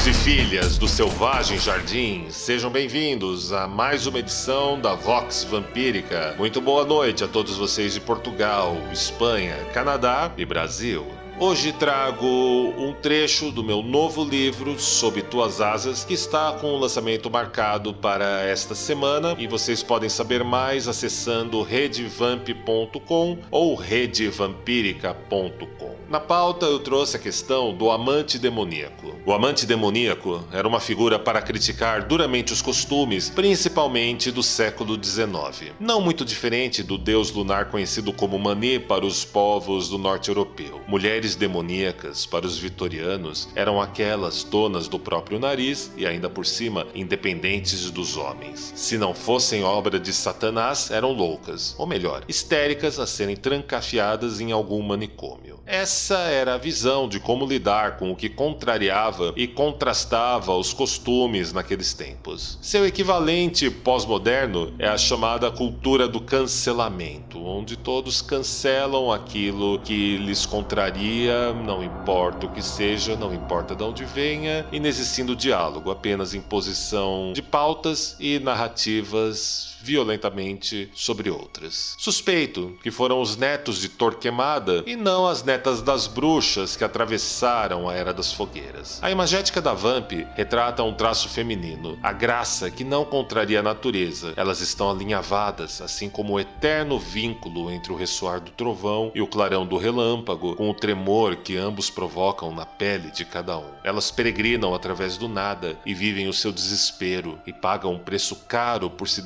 Filhos e filhas do Selvagem Jardim, sejam bem-vindos a mais uma edição da Vox Vampírica. Muito boa noite a todos vocês de Portugal, Espanha, Canadá e Brasil. Hoje trago um trecho do meu novo livro Sob Tuas Asas, que está com o lançamento marcado para esta semana e vocês podem saber mais acessando redevamp.com ou redevampirica.com. Na pauta eu trouxe a questão do amante demoníaco. O amante demoníaco era uma figura para criticar duramente os costumes, principalmente do século XIX. Não muito diferente do deus lunar conhecido como Mani para os povos do norte europeu. Mulheres demoníacas para os vitorianos eram aquelas donas do próprio nariz e ainda por cima independentes dos homens. Se não fossem obra de Satanás, eram loucas, ou melhor, histéricas a serem trancafiadas em algum manicômio. Essa era a visão de como lidar com o que contrariava e contrastava os costumes naqueles tempos. Seu equivalente pós-moderno é a chamada cultura do cancelamento, onde todos cancelam aquilo que lhes contraria, não importa o que seja, não importa de onde venha, inexistindo diálogo, apenas imposição de pautas e narrativas violentamente sobre outras. Suspeito que foram os netos de Torquemada e não as netas das bruxas que atravessaram a Era das Fogueiras. A imagética da Vamp retrata um traço feminino, a graça que não contraria a natureza. Elas estão alinhavadas, assim como o eterno vínculo entre o ressoar do trovão e o clarão do relâmpago, com o tremor que ambos provocam na pele de cada um. Elas peregrinam através do nada e vivem o seu desespero e pagam um preço caro por se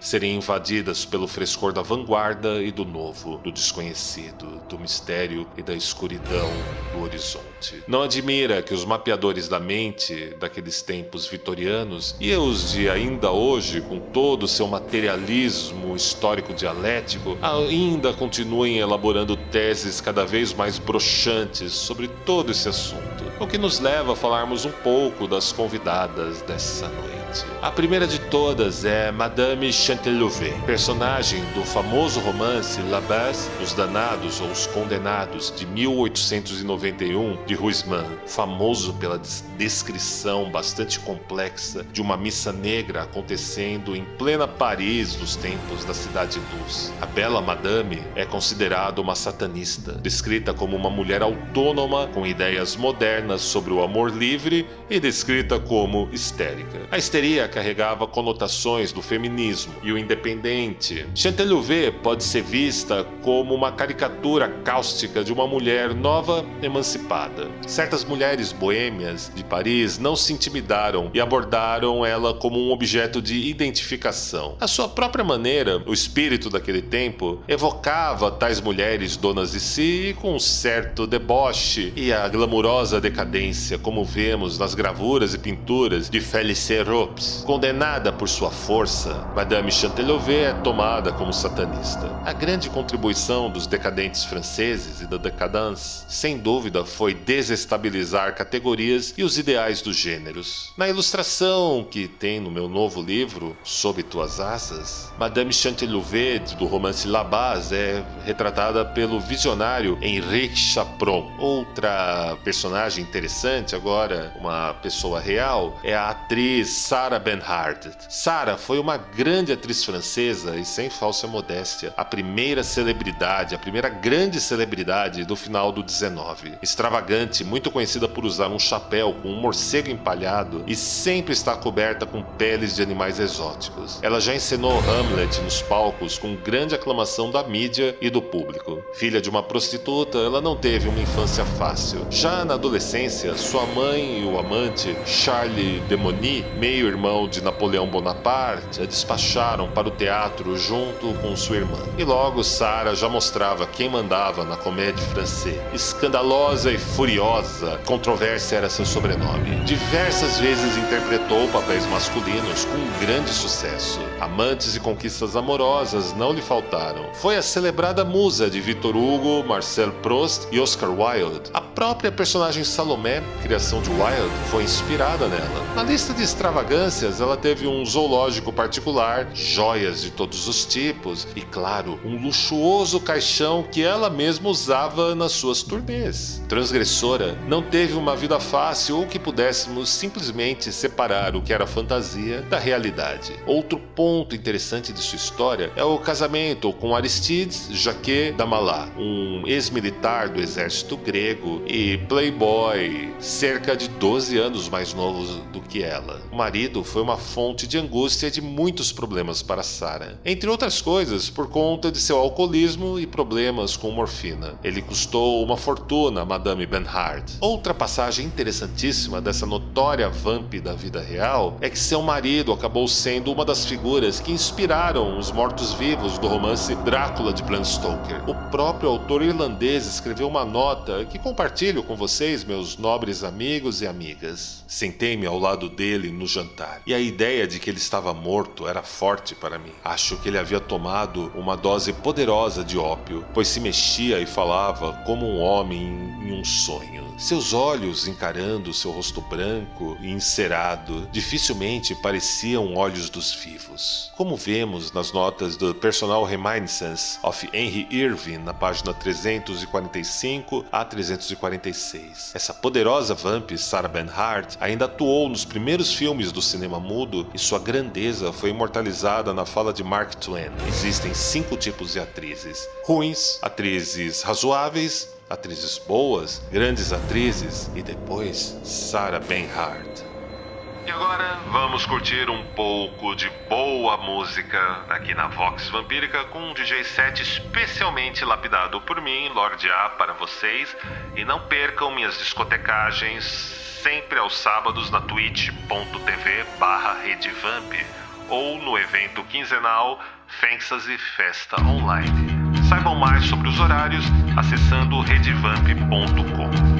serem invadidas pelo frescor da vanguarda e do novo, do desconhecido, do mistério e da escuridão do horizonte. Não admira que os mapeadores da mente daqueles tempos vitorianos e os de ainda hoje, com todo o seu materialismo histórico dialético, ainda continuem elaborando teses cada vez mais broxantes sobre todo esse assunto. O que nos leva a falarmos um pouco das convidadas dessa noite. A primeira de todas é Madame Chantelouve, personagem do famoso romance La Base, Os Danados ou Os Condenados, de 1891, de Huysman, famoso pela descrição bastante complexa de uma missa negra acontecendo em plena Paris dos tempos da Cidade Luz. A bela Madame é considerada uma satanista, descrita como uma mulher autônoma com ideias modernas sobre o amor livre e descrita como histérica. A histeria carregava conotações do feminismo e o independente. Chantelouve pode ser vista como uma caricatura cáustica de uma mulher nova emancipada. Certas mulheres boêmias de Paris não se intimidaram e abordaram ela como um objeto de identificação. À sua própria maneira, o espírito daquele tempo evocava tais mulheres donas de si com um certo deboche e a glamurosa decadência, como vemos nas gravuras e pinturas de Félicie Ropes. Condenada por sua força, Madame Chantelouve é tomada como satanista. A grande contribuição dos decadentes franceses e da decadence, sem dúvida, foi desestabilizar categorias e os ideais dos gêneros. Na ilustração que tem no meu novo livro, Sob Tuas Asas, Madame Chantelouve, do romance La Base, é retratada pelo visionário Henrique Chapron. Outra personagem interessante, agora uma pessoa real, é a atriz Sarah Bernhardt. Sarah foi uma grande atriz francesa e, sem falsa modéstia, a primeira celebridade, a primeira grande celebridade do final do 19. Extravagante, muito conhecida por usar um chapéu com um morcego empalhado e sempre estar coberta com peles de animais exóticos. Ela já encenou Hamlet nos palcos com grande aclamação da mídia e do público. Filha de uma prostituta, ela não teve uma infância fácil. Já na adolescência, sua mãe e o amante, Charles Demony, meio-irmão de Napoleão Bonaparte, a despacharam para o teatro junto com sua irmã. E logo Sarah já mostrava quem mandava na comédia francesa. Escandalosa e furiosa, controvérsia era seu sobrenome. Diversas vezes interpretou papéis masculinos com grande sucesso. Amantes e conquistas amorosas não lhe faltaram. Foi a celebrada musa de Victor Hugo, Marcel Proust e Oscar Wilde. A própria personagem Salomé, criação de Wilde, foi inspirada nela. Na lista de extravagâncias, ela teve um zoológico particular, joias de todos os tipos e, claro, um luxuoso caixão que ela mesma usava nas suas turnês. Transgressora, não teve uma vida fácil ou que pudéssemos simplesmente separar o que era fantasia da realidade. Outro ponto interessante de sua história é o casamento com Aristides Jacques Damalá, um ex-militar do exército grego e playboy, cerca de 12 anos mais novo do que ela. O marido foi uma fonte de angústia e de muitos problemas para Sarah. Entre outras coisas, por conta de seu alcoolismo e problemas com morfina. Ele custou uma fortuna a Madame Benhart. Outra passagem interessantíssima dessa notória vamp da vida real é que seu marido acabou sendo uma das figuras que inspiraram os mortos-vivos do romance Drácula de Bram Stoker. O próprio autor irlandês escreveu uma nota que compartilho com vocês, meus nobres amigos e amigas. Sentei-me ao lado dele no jantar e a ideia de que ele estava morto era forte para mim. Acho que ele havia tomado uma dose poderosa de ópio, pois se mexia e falava como um homem em um sonho. Seus olhos encarando seu rosto branco e encerado dificilmente pareciam olhos dos vivos. Como vemos nas notas do Personal Reminiscence of Henry Irving na página 345 a 346. Essa poderosa vamp, Sarah Bernhardt, ainda atuou nos primeiros filmes do cinema mudo e sua grandeza foi imortalizada na fala de Mark Twain. Existem cinco tipos de atrizes: ruins, atrizes razoáveis, atrizes boas, grandes atrizes e depois Sarah Bernhardt. E agora vamos curtir um pouco de boa música aqui na Vox Vampírica com um DJ set especialmente lapidado por mim, Lorde A, para vocês. E não percam minhas discotecagens sempre aos sábados na twitch.tv barra redevamp ou no evento quinzenal Fantasy Festa Online. Saibam mais sobre os horários acessando redevamp.com.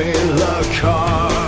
in the car.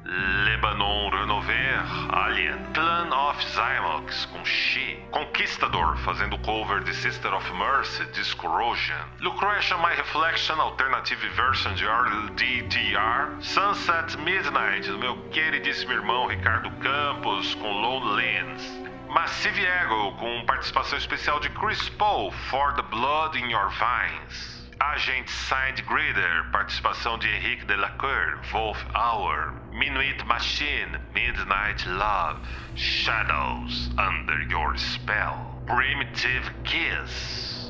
Lebanon Renover, Alien, Clan of Zymox com She, Conquistador fazendo cover de Sister of Mercy, Discorrosion, Lucretia My Reflection, Alternative Version de RDTR, Sunset Midnight do meu queridíssimo irmão Ricardo Campos com Lone. Massive Ego, com participação especial de Chris Paul, For the Blood in Your Veins. Agent Signed Grider, participação de Henrique Delacour, Wolf Hour. Minuit Machine, Midnight Love. Shadows Under Your Spell. Primitive Kiss.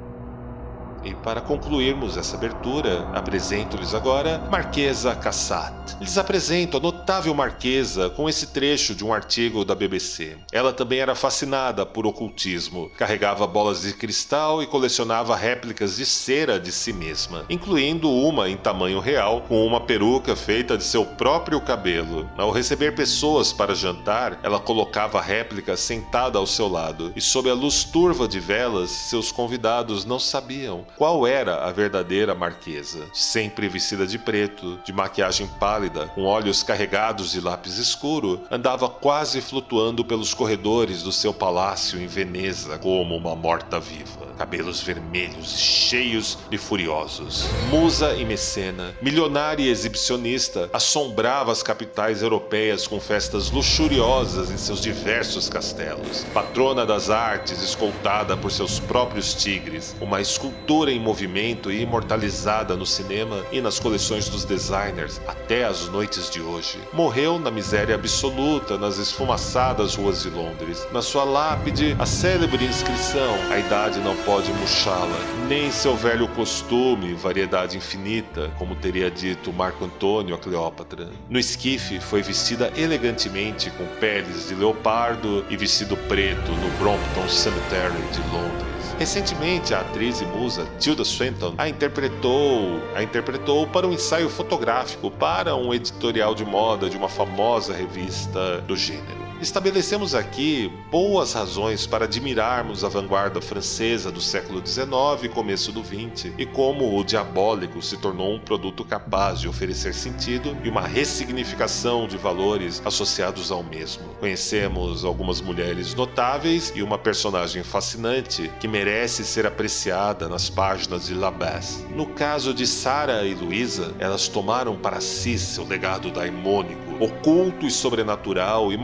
E para concluirmos essa abertura, apresento-lhes agora Marquesa Cassat. Lhes apresento a notável Marquesa com esse trecho de um artigo da BBC. Ela também era fascinada por ocultismo, carregava bolas de cristal e colecionava réplicas de cera de si mesma, incluindo uma em tamanho real, com uma peruca feita de seu próprio cabelo. Ao receber pessoas para jantar, ela colocava a réplica sentada ao seu lado, e sob a luz turva de velas, seus convidados não sabiam qual era a verdadeira marquesa. Sempre vestida de preto, de maquiagem pálida, com olhos carregados de lápis escuro, andava quase flutuando pelos corredores do seu palácio em Veneza como uma morta-viva. Cabelos vermelhos, cheios e furiosos. Musa e mecena, milionária e exibicionista, assombrava as capitais europeias com festas luxuriosas em seus diversos castelos. Patrona das artes, escoltada por seus próprios tigres, uma escultura em movimento e imortalizada no cinema e nas coleções dos designers até as noites de hoje. Morreu na miséria absoluta nas esfumaçadas ruas de Londres. Na sua lápide, a célebre inscrição: A idade não pode murchá-la, nem seu velho costume, variedade infinita, como teria dito Marco Antônio a Cleópatra. No esquife, foi vestida elegantemente com peles de leopardo e vestido preto no Brompton Cemetery de Londres. Recentemente, a atriz e musa Tilda Swinton a interpretou, a interpretou para um ensaio fotográfico para um editorial de moda de uma famosa revista do gênero. Estabelecemos aqui boas razões para admirarmos a vanguarda francesa do século XIX e começo do XX e como o diabólico se tornou um produto capaz de oferecer sentido e uma ressignificação de valores associados ao mesmo. Conhecemos algumas mulheres notáveis e uma personagem fascinante que merece ser apreciada nas páginas de Labesse. No caso de Sarah e Luisa, elas tomaram para si seu legado daimônico, oculto e sobrenatural e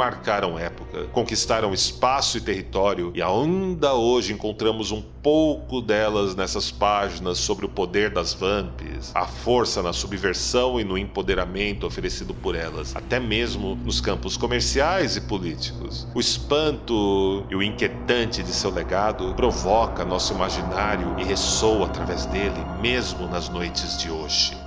marcaram época, conquistaram espaço e território, e ainda hoje encontramos um pouco delas nessas páginas sobre o poder das vamps, a força na subversão e no empoderamento oferecido por elas, até mesmo nos campos comerciais e políticos. O espanto e o inquietante de seu legado provoca nosso imaginário e ressoa através dele, mesmo nas noites de hoje.